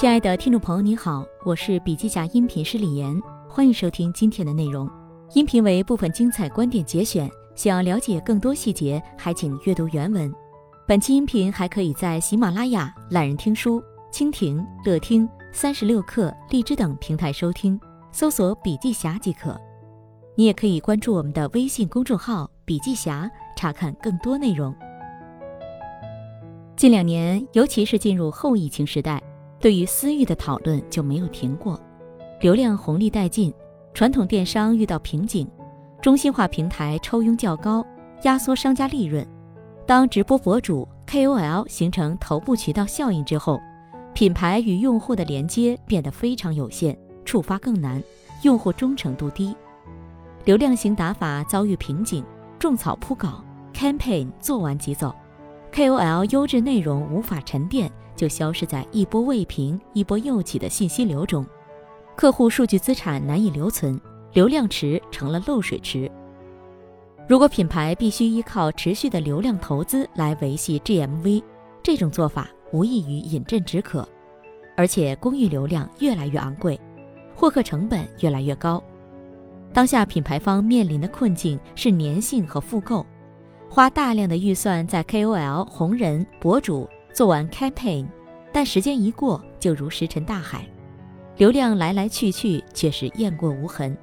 亲爱的听众朋友，你好，我是笔记侠音频师李岩，欢迎收听今天的内容。音频为部分精彩观点节选，想要了解更多细节，还请阅读原文。本期音频还可以在喜马拉雅、懒人听书、蜻蜓、乐听、三十六课、荔枝等平台收听，搜索“笔记侠”即可。你也可以关注我们的微信公众号“笔记侠”，查看更多内容。近两年，尤其是进入后疫情时代。对于私域的讨论就没有停过，流量红利殆尽，传统电商遇到瓶颈，中心化平台抽佣较高，压缩商家利润。当直播博主 KOL 形成头部渠道效应之后，品牌与用户的连接变得非常有限，触发更难，用户忠诚度低，流量型打法遭遇瓶颈，种草铺稿，campaign 做完即走，KOL 优质内容无法沉淀。就消失在一波未平、一波又起的信息流中，客户数据资产难以留存，流量池成了漏水池。如果品牌必须依靠持续的流量投资来维系 GMV，这种做法无异于饮鸩止渴，而且公域流量越来越昂贵，获客成本越来越高。当下品牌方面临的困境是粘性和复购，花大量的预算在 KOL、红人、博主。做完 campaign，但时间一过就如石沉大海，流量来来去去却是雁过无痕。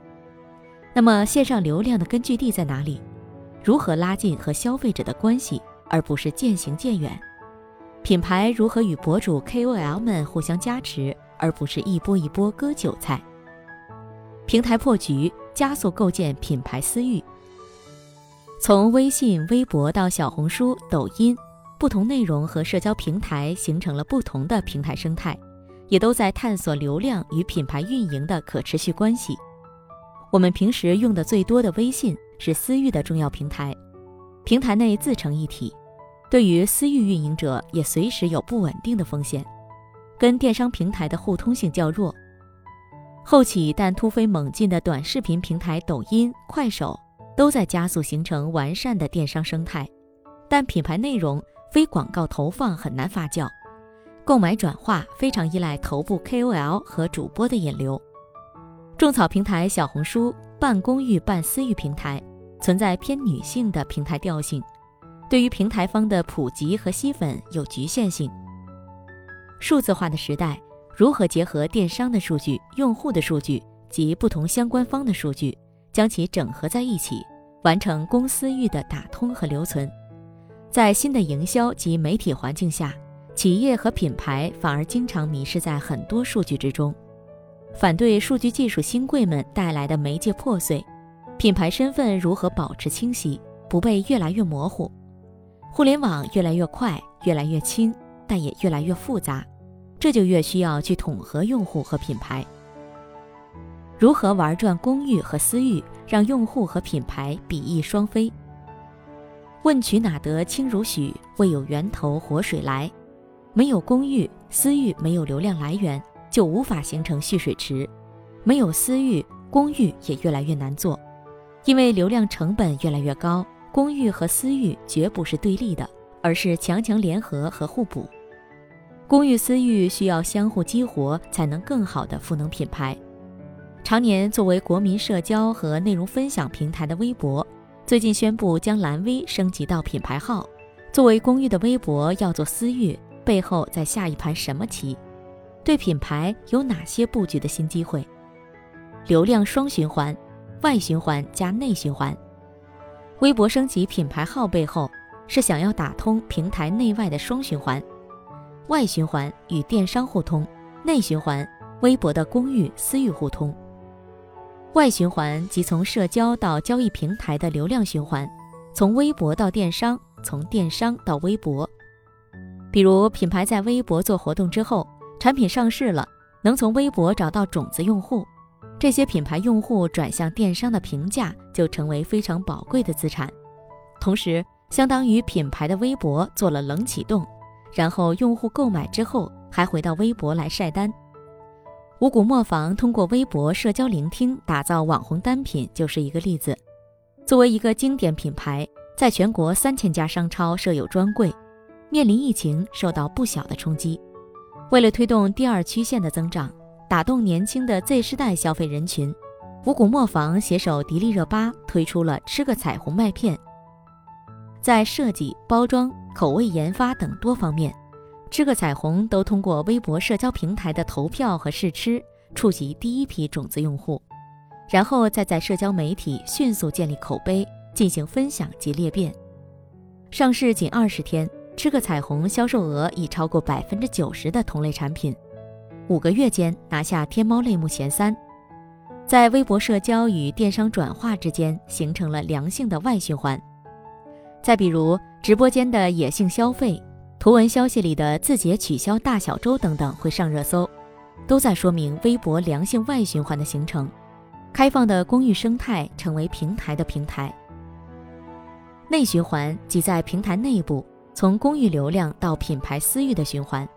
那么线上流量的根据地在哪里？如何拉近和消费者的关系，而不是渐行渐远？品牌如何与博主 KOL 们互相加持，而不是一波一波割韭菜？平台破局，加速构建品牌私域。从微信、微博到小红书、抖音。不同内容和社交平台形成了不同的平台生态，也都在探索流量与品牌运营的可持续关系。我们平时用的最多的微信是私域的重要平台，平台内自成一体，对于私域运营者也随时有不稳定的风险，跟电商平台的互通性较弱。后起但突飞猛进的短视频平台抖音、快手都在加速形成完善的电商生态，但品牌内容。非广告投放很难发酵，购买转化非常依赖头部 KOL 和主播的引流。种草平台小红书半公域半私域平台，存在偏女性的平台调性，对于平台方的普及和吸粉有局限性。数字化的时代，如何结合电商的数据、用户的数据及不同相关方的数据，将其整合在一起，完成公私域的打通和留存？在新的营销及媒体环境下，企业和品牌反而经常迷失在很多数据之中。反对数据技术新贵们带来的媒介破碎，品牌身份如何保持清晰，不被越来越模糊？互联网越来越快，越来越轻，但也越来越复杂，这就越需要去统合用户和品牌。如何玩转公域和私域，让用户和品牌比翼双飞？问渠哪得清如许？未有源头活水来。没有公域，私域没有流量来源，就无法形成蓄水池。没有私域，公域也越来越难做，因为流量成本越来越高。公域和私域绝不是对立的，而是强强联合和互补。公域私域需要相互激活，才能更好的赋能品牌。常年作为国民社交和内容分享平台的微博。最近宣布将蓝 V 升级到品牌号，作为公域的微博要做私域，背后在下一盘什么棋？对品牌有哪些布局的新机会？流量双循环，外循环加内循环。微博升级品牌号背后是想要打通平台内外的双循环，外循环与电商互通，内循环微博的公域私域互通。外循环即从社交到交易平台的流量循环，从微博到电商，从电商到微博。比如品牌在微博做活动之后，产品上市了，能从微博找到种子用户，这些品牌用户转向电商的评价就成为非常宝贵的资产。同时，相当于品牌的微博做了冷启动，然后用户购买之后还回到微博来晒单。五谷磨坊通过微博社交聆听打造网红单品就是一个例子。作为一个经典品牌，在全国三千家商超设有专柜，面临疫情受到不小的冲击。为了推动第二曲线的增长，打动年轻的 Z 世代消费人群，五谷磨坊携手迪丽热巴推出了“吃个彩虹”麦片。在设计、包装、口味研发等多方面，“吃个彩虹”都通过微博社交平台的投票和试吃，触及第一批种子用户，然后再在社交媒体迅速建立口碑，进行分享及裂变。上市仅二十天。吃个彩虹销售额已超过百分之九十的同类产品，五个月间拿下天猫类目前三，在微博社交与电商转化之间形成了良性的外循环。再比如直播间的野性消费、图文消息里的字节取消大小周等等会上热搜，都在说明微博良性外循环的形成，开放的公域生态成为平台的平台。内循环即在平台内部。从公域流量到品牌私域的循环，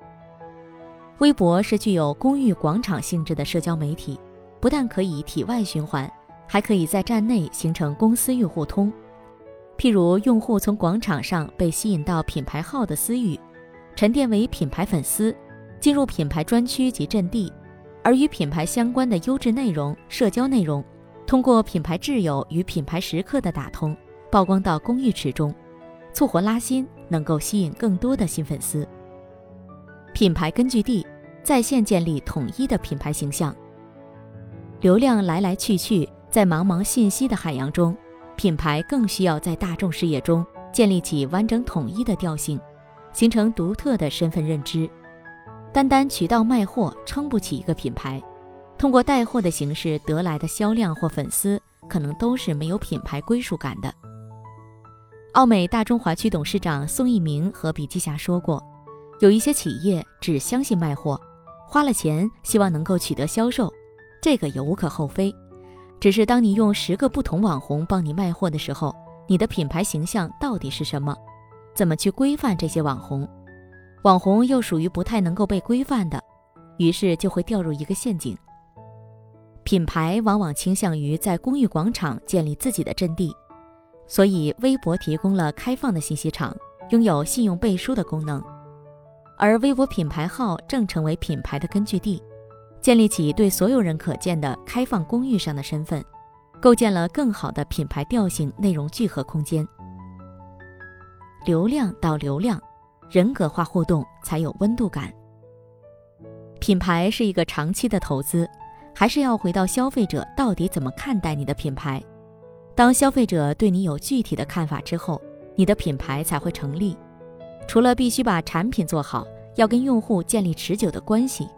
微博是具有公域广场性质的社交媒体，不但可以体外循环，还可以在站内形成公私域互通。譬如，用户从广场上被吸引到品牌号的私域，沉淀为品牌粉丝，进入品牌专区及阵地，而与品牌相关的优质内容、社交内容，通过品牌挚友与品牌时刻的打通，曝光到公域池中。促活拉新，能够吸引更多的新粉丝。品牌根据地在线建立统一的品牌形象。流量来来去去，在茫茫信息的海洋中，品牌更需要在大众视野中建立起完整统一的调性，形成独特的身份认知。单单渠道卖货撑不起一个品牌，通过带货的形式得来的销量或粉丝，可能都是没有品牌归属感的。奥美大中华区董事长宋一鸣和笔记侠说过，有一些企业只相信卖货，花了钱希望能够取得销售，这个也无可厚非。只是当你用十个不同网红帮你卖货的时候，你的品牌形象到底是什么？怎么去规范这些网红？网红又属于不太能够被规范的，于是就会掉入一个陷阱。品牌往往倾向于在公寓广场建立自己的阵地。所以，微博提供了开放的信息场，拥有信用背书的功能，而微博品牌号正成为品牌的根据地，建立起对所有人可见的开放公域上的身份，构建了更好的品牌调性、内容聚合空间。流量到流量，人格化互动才有温度感。品牌是一个长期的投资，还是要回到消费者到底怎么看待你的品牌？当消费者对你有具体的看法之后，你的品牌才会成立。除了必须把产品做好，要跟用户建立持久的关系。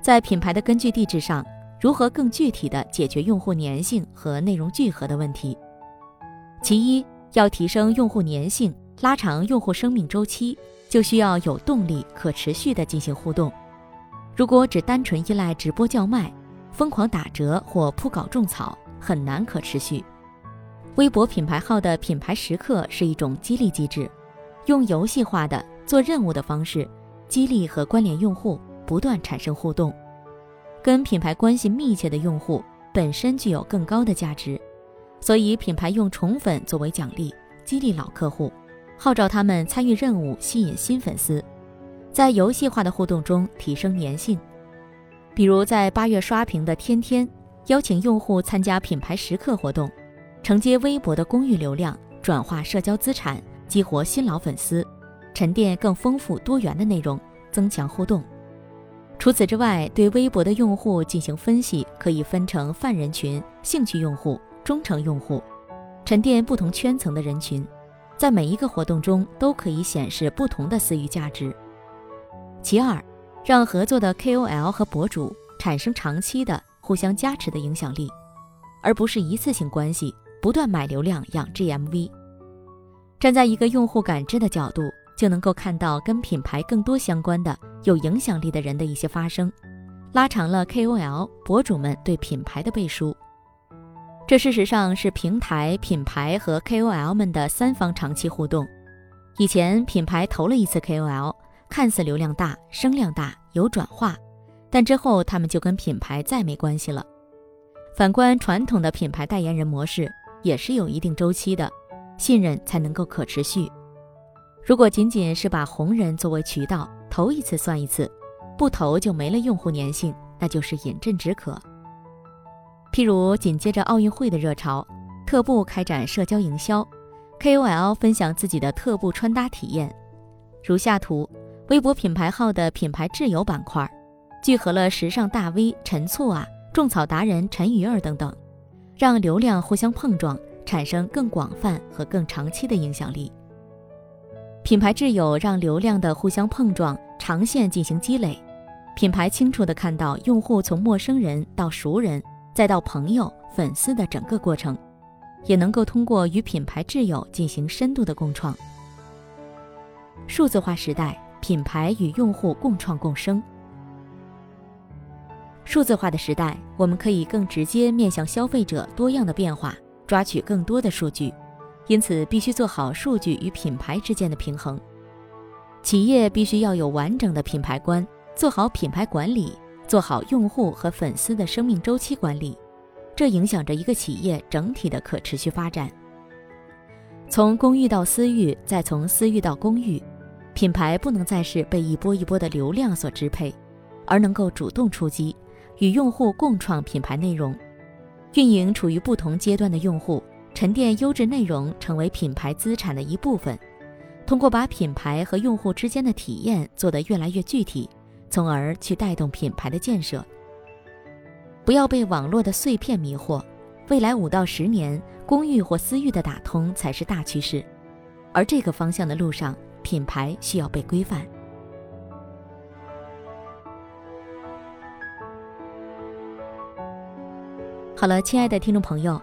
在品牌的根据地之上，如何更具体的解决用户粘性和内容聚合的问题？其一，要提升用户粘性，拉长用户生命周期，就需要有动力、可持续的进行互动。如果只单纯依赖直播叫卖、疯狂打折或铺稿种草，很难可持续。微博品牌号的品牌时刻是一种激励机制，用游戏化的做任务的方式，激励和关联用户，不断产生互动。跟品牌关系密切的用户本身具有更高的价值，所以品牌用宠粉作为奖励，激励老客户，号召他们参与任务，吸引新粉丝，在游戏化的互动中提升粘性。比如在八月刷屏的天天，邀请用户参加品牌时刻活动。承接微博的公域流量，转化社交资产，激活新老粉丝，沉淀更丰富多元的内容，增强互动。除此之外，对微博的用户进行分析，可以分成泛人群、兴趣用户、忠诚用户，沉淀不同圈层的人群，在每一个活动中都可以显示不同的私域价值。其二，让合作的 KOL 和博主产生长期的互相加持的影响力，而不是一次性关系。不断买流量养 GMV，站在一个用户感知的角度，就能够看到跟品牌更多相关的有影响力的人的一些发生，拉长了 KOL 博主们对品牌的背书。这事实上是平台、品牌和 KOL 们的三方长期互动。以前品牌投了一次 KOL，看似流量大、声量大、有转化，但之后他们就跟品牌再没关系了。反观传统的品牌代言人模式。也是有一定周期的，信任才能够可持续。如果仅仅是把红人作为渠道，投一次算一次，不投就没了用户粘性，那就是饮鸩止渴。譬如紧接着奥运会的热潮，特步开展社交营销，KOL 分享自己的特步穿搭体验。如下图，微博品牌号的品牌挚友板块，聚合了时尚大 V 陈醋啊、种草达人陈鱼儿等等，让流量互相碰撞，产生更广泛和更长期的影响力。品牌挚友让流量的互相碰撞长线进行积累，品牌清楚地看到用户从陌生人到熟人，再到朋友、粉丝的整个过程，也能够通过与品牌挚友进行深度的共创。数字化时代，品牌与用户共创共生。数字化的时代，我们可以更直接面向消费者多样的变化，抓取更多的数据。因此，必须做好数据与品牌之间的平衡。企业必须要有完整的品牌观，做好品牌管理，做好用户和粉丝的生命周期管理，这影响着一个企业整体的可持续发展。从公域到私域，再从私域到公域，品牌不能再是被一波一波的流量所支配，而能够主动出击，与用户共创品牌内容，运营处于不同阶段的用户。沉淀优质内容成为品牌资产的一部分，通过把品牌和用户之间的体验做得越来越具体，从而去带动品牌的建设。不要被网络的碎片迷惑，未来五到十年，公域或私域的打通才是大趋势，而这个方向的路上，品牌需要被规范。好了，亲爱的听众朋友。